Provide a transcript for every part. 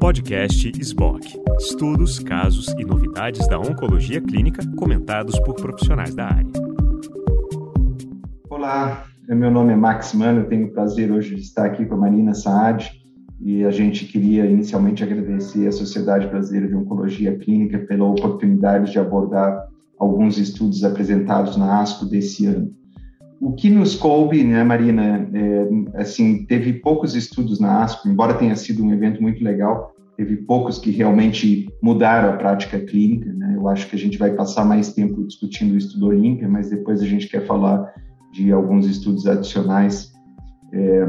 Podcast SBOC. Estudos, casos e novidades da oncologia clínica comentados por profissionais da área. Olá, meu nome é Max Mano, eu tenho o prazer hoje de estar aqui com a Marina Saad e a gente queria inicialmente agradecer à Sociedade Brasileira de Oncologia Clínica pela oportunidade de abordar alguns estudos apresentados na ASCO desse ano. O que nos coube, né, Marina, é, assim, teve poucos estudos na ASCO, embora tenha sido um evento muito legal, teve poucos que realmente mudaram a prática clínica, né? Eu acho que a gente vai passar mais tempo discutindo o estudo Olímpia, mas depois a gente quer falar de alguns estudos adicionais é,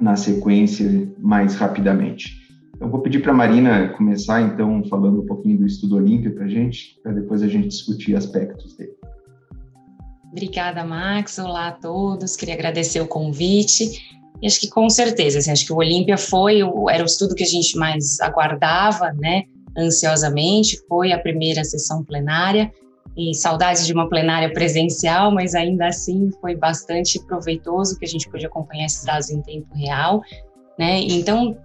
na sequência mais rapidamente. Então, vou pedir para a Marina começar, então, falando um pouquinho do estudo Olímpia para a gente, para depois a gente discutir aspectos dele. Obrigada, Max. Olá a todos. Queria agradecer o convite. E acho que com certeza, assim, acho que o Olímpia foi era o estudo que a gente mais aguardava, né, ansiosamente. Foi a primeira sessão plenária e saudades de uma plenária presencial, mas ainda assim foi bastante proveitoso que a gente pôde acompanhar esses dados em tempo real, né? Então,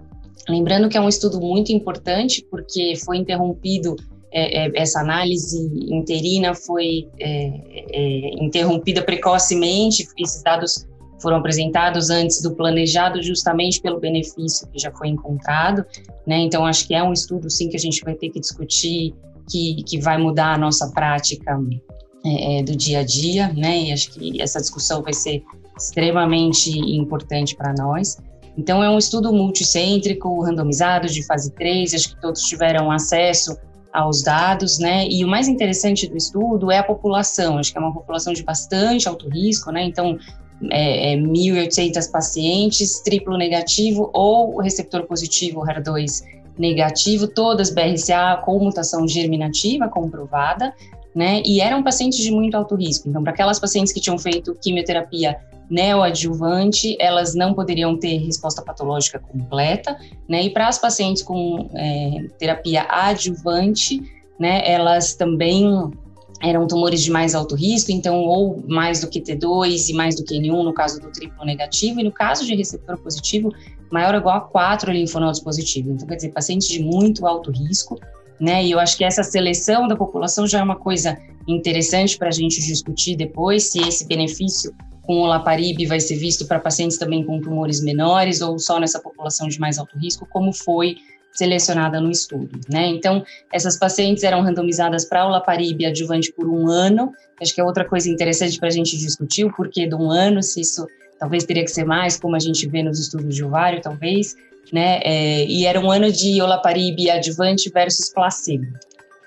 lembrando que é um estudo muito importante porque foi interrompido é, é, essa análise interina foi é, é, interrompida precocemente, esses dados foram apresentados antes do planejado justamente pelo benefício que já foi encontrado, né? Então acho que é um estudo sim que a gente vai ter que discutir que, que vai mudar a nossa prática é, do dia a dia, né? E acho que essa discussão vai ser extremamente importante para nós. Então, é um estudo multicêntrico, randomizado, de fase 3, acho que todos tiveram acesso aos dados, né? E o mais interessante do estudo é a população, acho que é uma população de bastante alto risco, né? Então, é, é 1.800 pacientes, triplo negativo ou receptor positivo, HER2 negativo, todas BRCA com mutação germinativa comprovada, né? E eram pacientes de muito alto risco. Então, para aquelas pacientes que tinham feito quimioterapia neoadjuvante, elas não poderiam ter resposta patológica completa, né? E para as pacientes com é, terapia adjuvante, né, elas também eram tumores de mais alto risco, então ou mais do que T2 e mais do que N1 no caso do triplo negativo, e no caso de receptor positivo, maior ou igual a 4 linfonodos positivos. Então, quer dizer, pacientes de muito alto risco, né? E eu acho que essa seleção da população já é uma coisa interessante para a gente discutir depois, se esse benefício com o Laparib vai ser visto para pacientes também com tumores menores ou só nessa população de mais alto risco, como foi selecionada no estudo, né? Então, essas pacientes eram randomizadas para o Laparib adjuvante por um ano. Acho que é outra coisa interessante para a gente discutir o porquê de um ano, se isso talvez teria que ser mais, como a gente vê nos estudos de ovário, talvez, né? É, e era um ano de olaparib adjuvante versus placebo.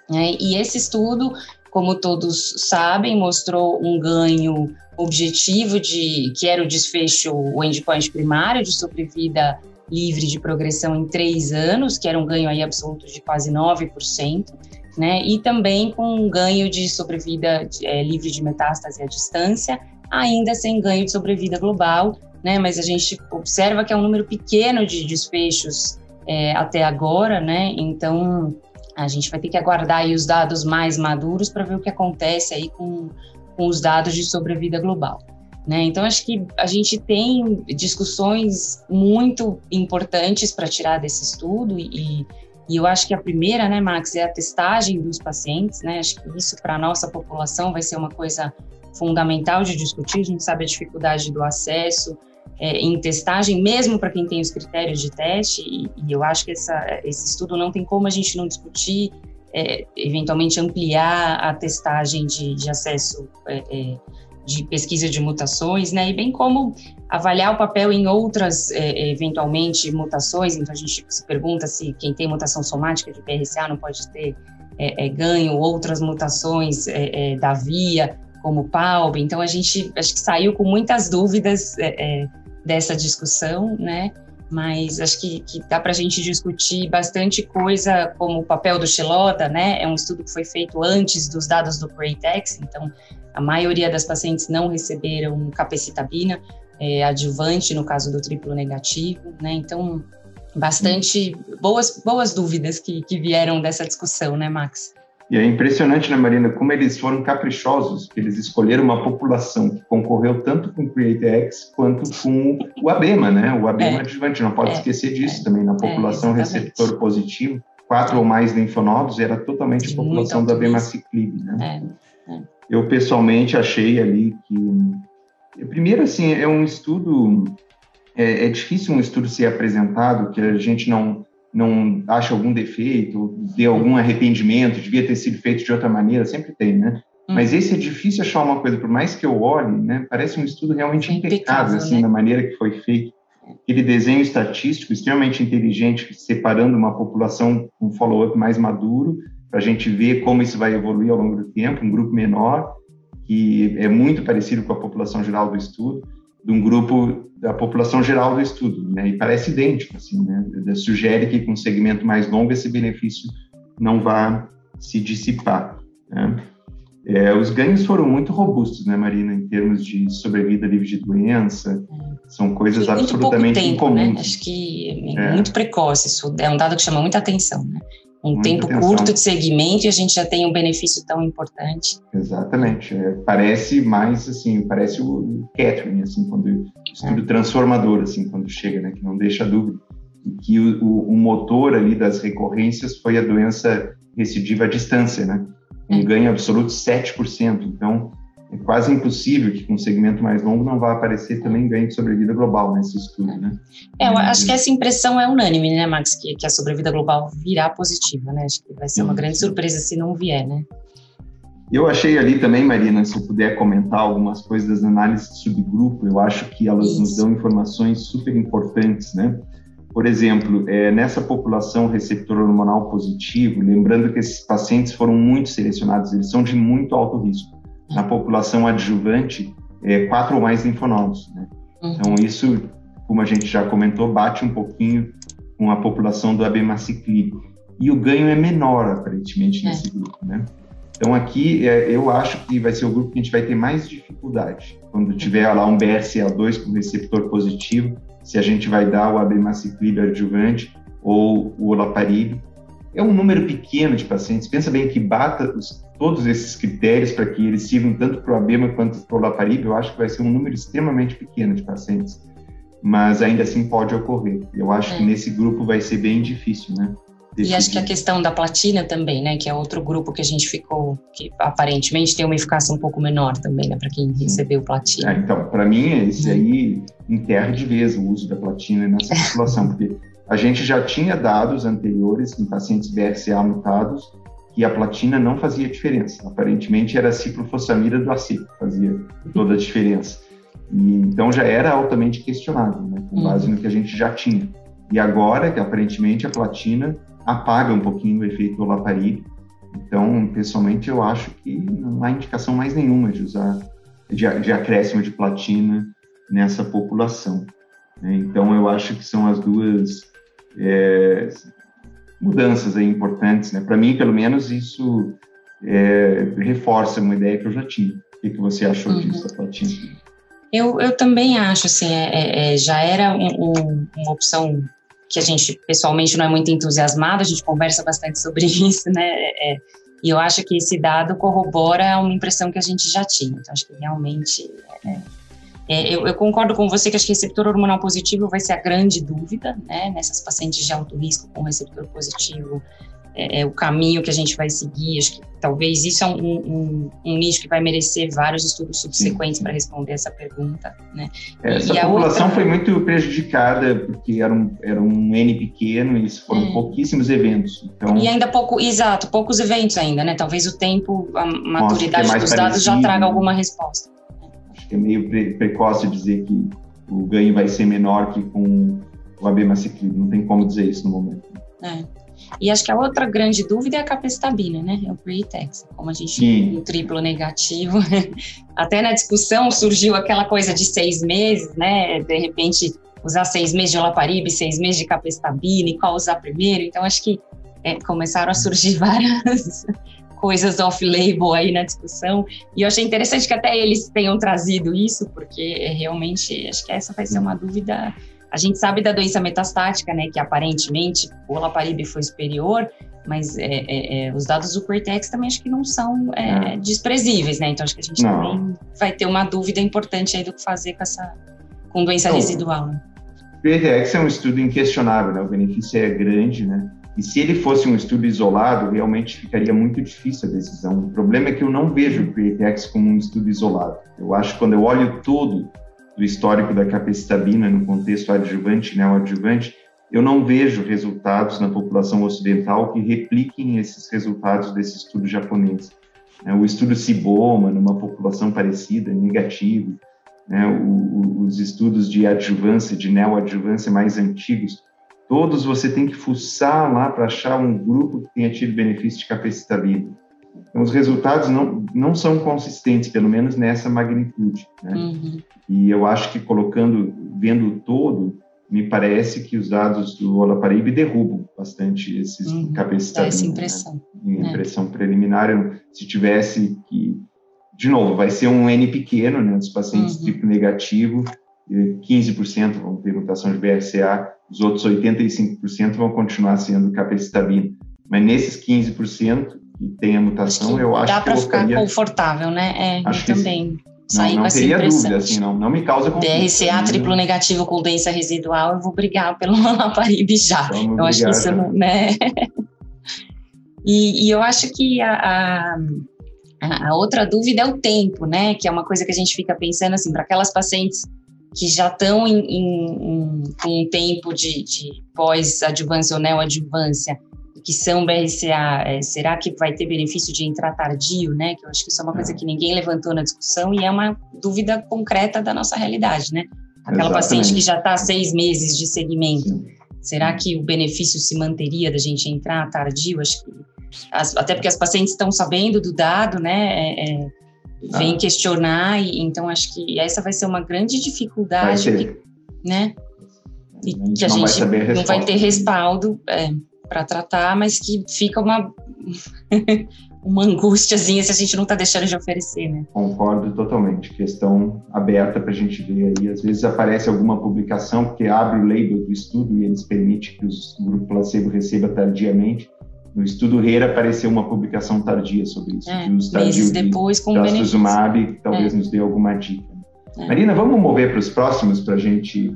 Né? E esse estudo, como todos sabem, mostrou um ganho objetivo de que era o desfecho, o endpoint primário de sobrevida livre de progressão em três anos, que era um ganho aí absoluto de quase 9%, né? E também com um ganho de sobrevida é, livre de metástase à distância, ainda sem ganho de sobrevida global, né? Mas a gente observa que é um número pequeno de desfechos é, até agora, né? Então a gente vai ter que aguardar aí os dados mais maduros para ver o que acontece aí com com os dados de sobrevida global. Né? Então, acho que a gente tem discussões muito importantes para tirar desse estudo e, e eu acho que a primeira, né, Max, é a testagem dos pacientes, né? Acho que isso para a nossa população vai ser uma coisa fundamental de discutir. A gente sabe a dificuldade do acesso é, em testagem, mesmo para quem tem os critérios de teste, e, e eu acho que essa, esse estudo não tem como a gente não discutir é, eventualmente ampliar a testagem de, de acesso é, é, de pesquisa de mutações, né, e bem como avaliar o papel em outras, é, eventualmente, mutações, então a gente se pergunta se quem tem mutação somática de PRCA não pode ter é, ganho outras mutações da via, como PALB, então a gente acho que saiu com muitas dúvidas dessa discussão, né, mas acho que, que dá para a gente discutir bastante coisa, como o papel do Xelota, né? É um estudo que foi feito antes dos dados do Preytex, então a maioria das pacientes não receberam capecitabina é, adjuvante no caso do triplo negativo, né? Então, bastante boas, boas dúvidas que, que vieram dessa discussão, né, Max? E é impressionante, né, Marina, como eles foram caprichosos, eles escolheram uma população que concorreu tanto com o CreateX quanto com o ABEMA, né? O ABEMA é. adjuvante, não pode é. esquecer disso é. também, na é, população receptor positivo, quatro ou mais linfonodos, era totalmente a população do ABEMA ciclib, né? É, é. Eu, pessoalmente, achei ali que... Primeiro, assim, é um estudo... É, é difícil um estudo ser apresentado que a gente não não acha algum defeito, dê algum arrependimento, devia ter sido feito de outra maneira, sempre tem, né? Hum. Mas esse é difícil achar uma coisa, por mais que eu olhe, né? Parece um estudo realmente impecável, assim, né? da maneira que foi feito. Aquele desenho estatístico extremamente inteligente, separando uma população com um follow-up mais maduro, para a gente ver como isso vai evoluir ao longo do tempo, um grupo menor, que é muito parecido com a população geral do estudo de um grupo da população geral do estudo, né? E parece idêntico, assim, né? Sugere que com um segmento mais longo esse benefício não vá se dissipar. Né? É, os ganhos foram muito robustos, né, Marina, em termos de sobrevida livre de doença. São coisas absolutamente tempo, né? incomuns. Né? Acho que é, é muito precoce. Isso é um dado que chama muita atenção, né? Um Muita tempo atenção. curto de segmento e a gente já tem um benefício tão importante. Exatamente. É, parece mais assim, parece o Catherine, assim, quando o estudo é. transformador, assim, quando chega, né, que não deixa dúvida. E que o, o, o, motor ali das recorrências foi a doença recidiva à distância, né? Um é. ganho absoluto 7%. Então, é quase impossível que com um segmento mais longo não vá aparecer também ganho de sobrevida global nesse estudo, né? É, eu acho que essa impressão é unânime, né, Max, que, que a sobrevida global virá positiva, né? Acho que vai ser uma grande surpresa se não vier, né? Eu achei ali também, Marina, se eu puder comentar algumas coisas das análises de subgrupo, eu acho que elas Isso. nos dão informações super importantes, né? Por exemplo, é, nessa população receptor hormonal positivo, lembrando que esses pacientes foram muito selecionados, eles são de muito alto risco na população adjuvante é, quatro ou mais linfonodos. Né? Uhum. Então, isso, como a gente já comentou, bate um pouquinho com a população do abemaciclib. E o ganho é menor, aparentemente, é. nesse grupo. Né? Então, aqui, é, eu acho que vai ser o grupo que a gente vai ter mais dificuldade. Quando tiver lá um BRCA2 com receptor positivo, se a gente vai dar o abemaciclib adjuvante ou o olaparib. É um número pequeno de pacientes. Pensa bem que bata os todos esses critérios para que eles sirvam tanto para o ABEMA quanto para o LAPARIB, eu acho que vai ser um número extremamente pequeno de pacientes, mas ainda assim pode ocorrer. Eu acho é. que nesse grupo vai ser bem difícil, né? E acho que a questão da platina também, né, que é outro grupo que a gente ficou, que aparentemente tem uma eficácia um pouco menor também, né, para quem recebeu platina. Ah, então, para mim, esse aí enterra de vez o uso da platina nessa população, porque a gente já tinha dados anteriores em pacientes BRCA mutados que a platina não fazia diferença. Aparentemente era a ciclofosfamida do AC que fazia toda a diferença. E, então já era altamente questionado, né, com base uhum. no que a gente já tinha. E agora, que aparentemente a platina apaga um pouquinho o efeito do olaparib. Então, pessoalmente, eu acho que não há indicação mais nenhuma de usar de, de acréscimo de platina nessa população. Né? Então, eu acho que são as duas é, mudanças aí importantes, né? Para mim, pelo menos, isso é, reforça uma ideia que eu já tinha. O que, que você achou uhum. disso, Platina? Eu, eu também acho, assim, é, é, é já era um, um, uma opção que a gente pessoalmente não é muito entusiasmado, a gente conversa bastante sobre isso, né? É, é, e eu acho que esse dado corrobora uma impressão que a gente já tinha. Então, acho que realmente é, é, eu, eu, concordo com você que acho que receptor hormonal positivo vai ser a grande dúvida, né? Nessas pacientes de alto risco com receptor positivo, é, é o caminho que a gente vai seguir. Acho que talvez isso é um, um, um nicho que vai merecer vários estudos subsequentes para responder essa pergunta, né? É, essa e população outra... foi muito prejudicada porque era um, era um N pequeno e foram é. pouquíssimos eventos. Então... E ainda pouco, exato, poucos eventos ainda, né? Talvez o tempo, a maturidade dos parecido. dados já traga alguma resposta acho que é meio pre precoce dizer que o ganho vai ser menor que com o abemaciclib, não tem como dizer isso no momento. É. E acho que a outra grande dúvida é a capecitabina, né? É o pre-tex. Como a gente tem um triplo negativo, até na discussão surgiu aquela coisa de seis meses, né? De repente, usar seis meses de olaparib, seis meses de capecitabina e qual usar primeiro. Então, acho que é, começaram a surgir várias coisas off-label aí na discussão. E eu achei interessante que até eles tenham trazido isso, porque realmente acho que essa vai ser uma dúvida. A gente sabe da doença metastática, né, que aparentemente o olaparib foi superior, Mas é, é, é, os dados do Cortex também acho que não são é. desprezíveis, né? Então acho que a gente não. também vai ter uma dúvida importante aí do que fazer com essa com doença então, residual. Né? O Cortex é um estudo inquestionável, né? O benefício é grande, né? E se ele fosse um estudo isolado, realmente ficaria muito difícil a decisão. O problema é que eu não vejo o Createx como um estudo isolado. Eu acho que quando eu olho todo do histórico da capecitabina no contexto adjuvante e neoadjuvante, eu não vejo resultados na população ocidental que repliquem esses resultados desse estudo japonês. É, o estudo Ciboma, numa população parecida, é negativo. Né? os estudos de adjuvância, de neoadjuvância mais antigos, todos você tem que fuçar lá para achar um grupo que tenha tido benefício de capecitabina. Então, os resultados não, não são consistentes, pelo menos nessa magnitude. Né? Uhum. E eu acho que colocando, vendo o todo, me parece que os dados do Olaparibe derrubam bastante esses uhum. capacitados. Essa impressão. Né? Impressão é. preliminar, se tivesse que... De novo, vai ser um N pequeno, né, dos pacientes uhum. tipo negativo, 15% vão ter mutação de BRCA, os outros 85% vão continuar sendo capecitabina. Mas nesses 15% que tem a mutação, eu acho dá que... Dá para ficar confortável, né? É, acho também. Sair não, não teria dúvida, assim, não, não me causa conflito. DRCA triplo negativo com doença residual, eu vou brigar pelo Laparibe já. Vamos eu acho que isso não, né? e, e, eu acho que a, a, a, outra dúvida é o tempo, né? Que é uma coisa que a gente fica pensando assim, para aquelas pacientes que já estão em, em, em, com um tempo de, de pós-adjuvância ou neoadjuvância, que são BRCA, é, será que vai ter benefício de entrar tardio, né? Que eu acho que isso é uma coisa que ninguém levantou na discussão e é uma dúvida concreta da nossa realidade, né? Aquela Exatamente. paciente que já está seis meses de segmento, será que o benefício se manteria da gente entrar tardio? Acho que as, até porque as pacientes estão sabendo do dado, né? É, é, vem ah. questionar e então acho que essa vai ser uma grande dificuldade, que, né? E que a gente não vai, não vai ter respaldo. É, para tratar, mas que fica uma uma angústiazinha se a gente não está deixando de oferecer, né? Concordo totalmente. Questão aberta para a gente ver aí. Às vezes aparece alguma publicação porque abre o label do estudo e eles permitem que o grupo placebo receba tardiamente. No estudo REIR apareceu uma publicação tardia sobre isso. É, meses depois com benefício. que talvez é. nos dê alguma dica. É. Marina, vamos mover para os próximos para a gente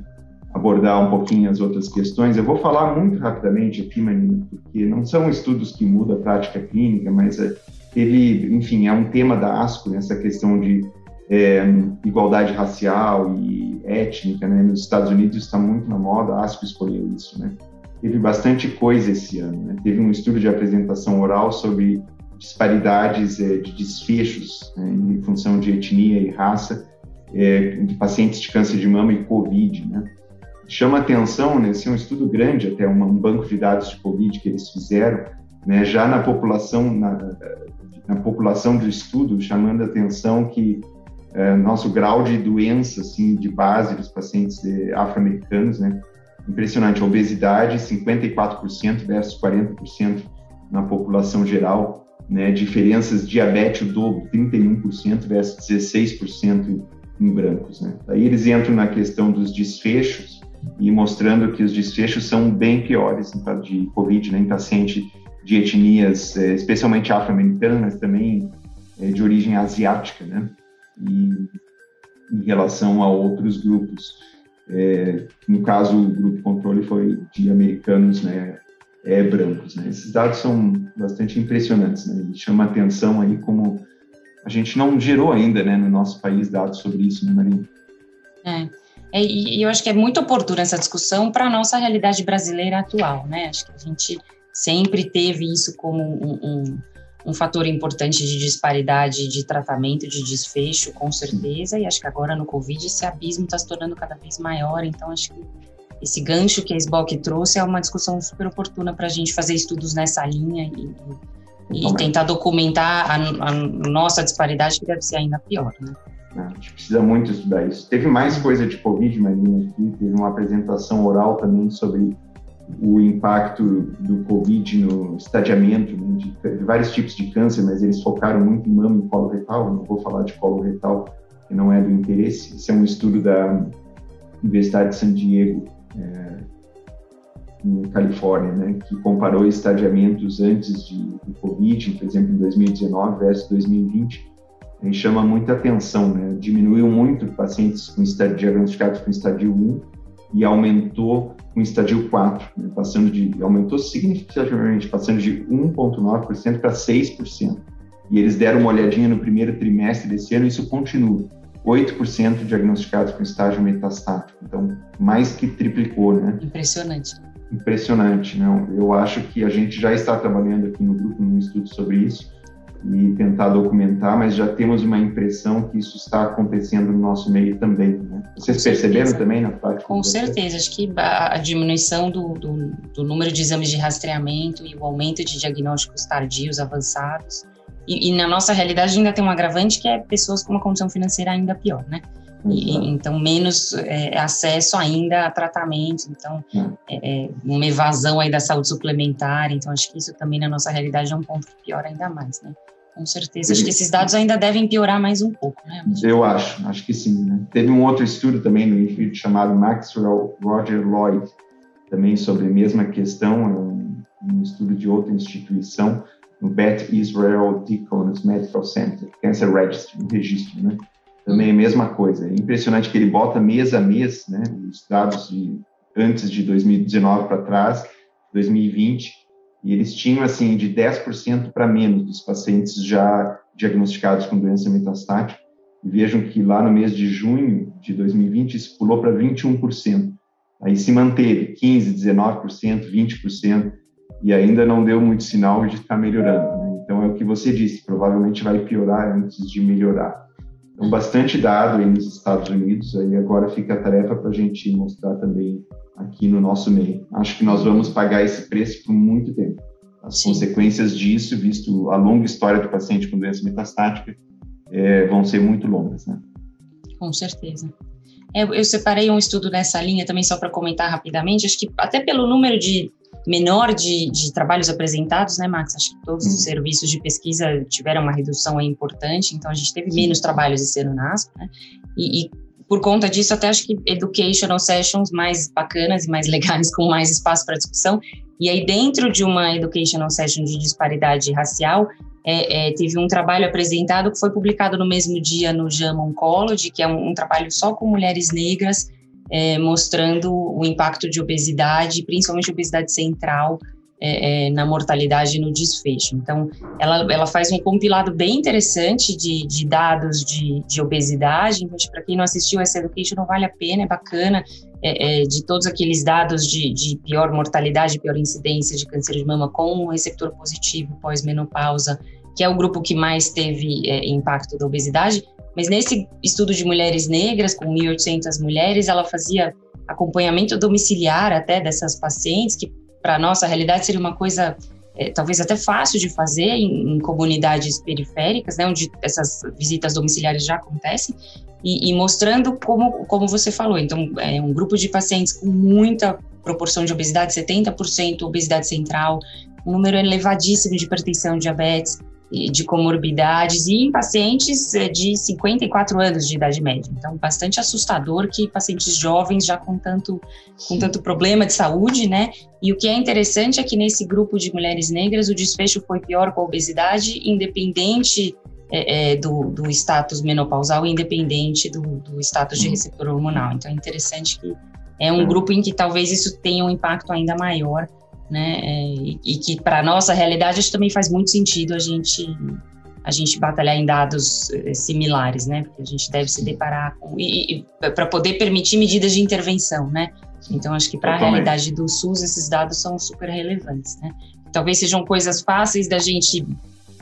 abordar um pouquinho as outras questões. Eu vou falar muito rapidamente aqui, Marina, porque não são estudos que mudam a prática clínica, mas é, ele, enfim, é um tema da ASCO, né, questão de é, igualdade racial e étnica, né? Nos Estados Unidos está muito na moda, a ASCO escolheu isso, né? Teve bastante coisa esse ano, né? Teve um estudo de apresentação oral sobre disparidades é, de desfechos né, em função de etnia e raça é, de pacientes de câncer de mama e COVID, né? chama atenção, né, esse é um estudo grande, até um, um banco de dados de Covid que eles fizeram, né, já na população, na, na, população do estudo, chamando atenção que é, nosso grau de doença, assim, de base dos pacientes afro-americanos, né, impressionante, obesidade 54% versus 40% na população geral, né, diferenças diabetes o dobro, 31% versus 16% em brancos, né. Aí eles entram na questão dos desfechos, e mostrando que os desfechos são bem piores de Covid né, em paciente de etnias, é, especialmente afro-americanas, também é, de origem asiática, né? E em relação a outros grupos. É, no caso, o grupo controle foi de americanos, né, é, brancos. Né? Esses dados são bastante impressionantes, né? E chama atenção aí como a gente não gerou ainda, né, no nosso país dados sobre isso, né, Marinho? É. É, e eu acho que é muito oportuna essa discussão para a nossa realidade brasileira atual, né? Acho que a gente sempre teve isso como um, um, um fator importante de disparidade de tratamento, de desfecho, com certeza, e acho que agora no Covid esse abismo está se tornando cada vez maior, então acho que esse gancho que a SBOC trouxe é uma discussão super oportuna para a gente fazer estudos nessa linha e, e tentar documentar a, a, nossa disparidade, que deve ser ainda pior, né? A gente precisa muito estudar isso. Teve mais coisa de Covid, Marina, aqui, teve uma apresentação oral também sobre o impacto do Covid no estadiamento né, de, de, vários tipos de câncer, mas eles focaram muito em mama e colo retal. Não vou falar de colo retal, que não é do interesse. Esse é um estudo da Universidade de San Diego. É, em Califórnia, né, que comparou estadiamentos antes de, do Covid, por exemplo, em 2019 versus 2020, e chama muita atenção, né? Diminuiu muito pacientes com estadio, diagnosticados com estadio 1 e aumentou com estadio 4, né? passando de aumentou significativamente, passando de 1.9% para 6%. E eles deram uma olhadinha no primeiro trimestre desse ano, e isso continua. 8% diagnosticados com estágio metastático. Então, mais que triplicou, né? Impressionante. Impressionante, né? Eu acho que a gente já está trabalhando aqui no grupo num estudo sobre isso e tentar documentar, mas já temos uma impressão que isso está acontecendo no nosso meio também. Né? Vocês perceberam também na prática? Com certeza, acho que a, diminuição do, do, do, número de exames de rastreamento e o aumento de diagnósticos tardios avançados, e, e, na nossa realidade ainda tem um agravante que é pessoas com uma condição financeira ainda pior, né? E, então, menos é, acesso ainda a tratamento, então, é, é, uma evasão aí da saúde suplementar, então, acho que isso também na nossa realidade é um ponto que piora ainda mais, né? Com certeza. Acho que esses dados ainda devem piorar mais um pouco, né? Eu acho, acho que sim. Né? Teve um outro estudo também no INFIT chamado Maxwell Roger Lloyd, também sobre a mesma questão, é um, um estudo de outra instituição, no Beth Israel Deaconess Medical Center, Cancer Registry, um registro, né? Também é a mesma coisa. É impressionante que ele bota mês a mês, né? Os dados de antes de 2019 para trás, 2020, e eles tinham, assim, de 10% para menos dos pacientes já diagnosticados com doença metastática. E vejam que lá no mês de junho de 2020, isso pulou para 21%. Aí se manteve 15%, 19%, 20%, e ainda não deu muito sinal de estar melhorando. Né? Então, é o que você disse, provavelmente vai piorar antes de melhorar. Então, bastante dado aí nos Estados Unidos, aí agora fica a tarefa para a gente mostrar também aqui no nosso meio. Acho que nós vamos pagar esse preço por muito tempo. As Sim. consequências disso, visto a longa história do paciente com doença metastática, é, vão ser muito longas, né? Com certeza. É, eu separei um estudo nessa linha também só para comentar rapidamente. Acho que até pelo número de menor de, de, trabalhos apresentados, né, Max? Acho que todos os uhum. serviços de pesquisa tiveram uma redução importante, então a gente teve menos trabalhos esse ano na ASP, né? E, e por conta disso, até acho que educational sessions mais bacanas e mais legais, com mais espaço para discussão. E aí, dentro de uma educational session de disparidade racial, é, é, teve um trabalho apresentado que foi publicado no mesmo dia no JAMA Oncology, que é um, um trabalho só com mulheres negras, é, mostrando o impacto de obesidade, principalmente obesidade central, é, é, na mortalidade e no desfecho. Então, ela, ela faz um compilado bem interessante de, de dados de, de obesidade. Então, para quem não assistiu essa education, não vale a pena, é bacana. É, é, de todos aqueles dados de, de, pior mortalidade, pior incidência de câncer de mama com receptor positivo pós-menopausa, que é o grupo que mais teve é, impacto da obesidade. Mas nesse estudo de mulheres negras, com 1.800 mulheres, ela fazia acompanhamento domiciliar até dessas pacientes que para nossa realidade seria uma coisa é, talvez até fácil de fazer em, em, comunidades periféricas, né, onde essas visitas domiciliares já acontecem, e, e, mostrando como, como você falou. Então, é um grupo de pacientes com muita proporção de obesidade, 70% obesidade central, um número elevadíssimo de hipertensão, diabetes, de comorbidades e em pacientes eh, de 54 anos de idade média. Então, bastante assustador que pacientes jovens já com tanto, com tanto problema de saúde, né? E o que é interessante é que nesse grupo de mulheres negras o desfecho foi pior com a obesidade, independente é, é, do, do status menopausal, independente do, do status de receptor hormonal. Então, é interessante que é um grupo em que talvez isso tenha um impacto ainda maior né? É, e, e, que para nossa realidade isso também faz muito sentido a gente a gente batalhar em dados eh, similares, né? Porque a gente deve se deparar com e, e para poder permitir medidas de intervenção, né? Então acho que para a realidade do SUS esses dados são super relevantes, né? Talvez sejam coisas fáceis da gente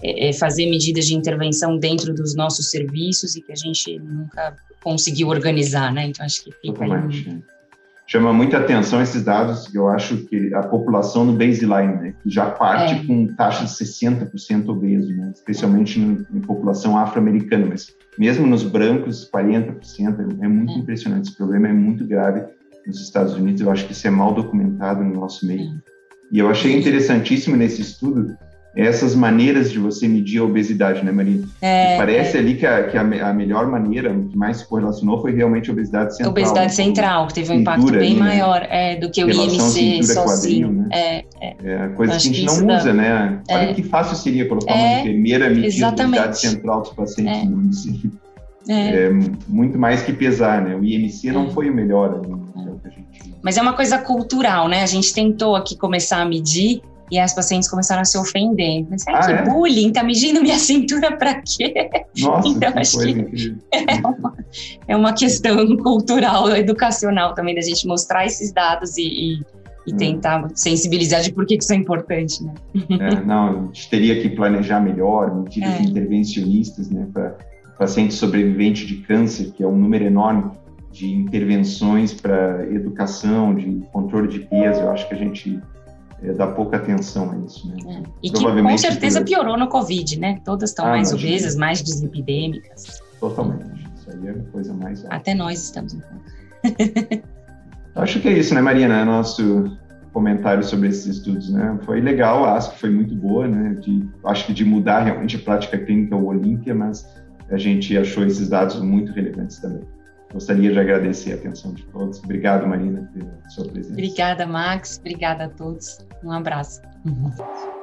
é, fazer medidas de intervenção dentro dos nossos serviços e que a gente nunca conseguiu organizar, né? Então acho que fica Totalmente. aí chama muita atenção esses dados, eu acho que a população no baseline, né, já parte é. com taxa de 60% obeso, né, especialmente em, população afro-americana, mas mesmo nos brancos, 40%, é, é muito é. impressionante. Esse problema é muito grave nos Estados Unidos, eu acho que isso é mal documentado no nosso meio. E eu achei interessantíssimo nesse estudo essas maneiras de você medir a obesidade, né, Maria? É, parece é. ali que, a, que a, a, melhor maneira, que mais se correlacionou, foi realmente a obesidade central. Obesidade né? central, que teve um impacto bem ali, né? maior né? é, do que o IMC sozinho. Quadril, né? é, é. é coisa que a gente não usa, dá. né? Olha é. que fácil seria colocar uma enfermeira medindo a obesidade central dos pacientes no município. É. muito mais que pesar, né? O IMC não foi o melhor. Né? Mas é uma coisa cultural, né? A gente tentou aqui começar a medir e as pacientes começaram a se ofender. Mas ah, que é? bullying, tá medindo minha cintura para quê? Nossa, então, que acho que é uma, é uma, questão cultural, educacional também, da gente mostrar esses dados e, e, e hum. tentar sensibilizar de por que isso é importante, né? É, não, a gente teria que planejar melhor, medidas é. intervencionistas, né, para pacientes sobreviventes de câncer, que é um número enorme de intervenções para educação, de controle de peso, eu acho que a gente é, dá pouca atenção a isso. Né? É. E que com certeza piorou no Covid, né? Todas estão ah, mais imagina. obesas, mais deslipidêmicas. Totalmente. Isso aí é a coisa mais. Até nós estamos. Acho que é isso, né, Marina? Nosso comentário sobre esses estudos, né? Foi legal, acho que foi muito boa, né? De, acho que de mudar realmente a prática clínica ao Olímpia, mas a gente achou esses dados muito relevantes também. Gostaria de agradecer a atenção de todos. Obrigado, Marina, pela sua presença. Obrigada, Max. Obrigada a todos. Um abraço. Uhum.